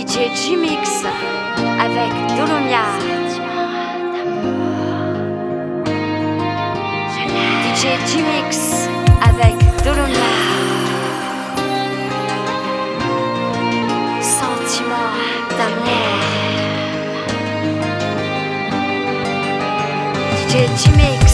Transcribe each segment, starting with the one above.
DJ J-Mix avec Dolomia. DJ J-Mix avec Dolomia. Sentiment d'amour. DJ J-Mix.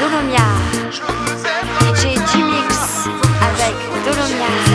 Dolomia. J'ai 10 mix avec Dolomia.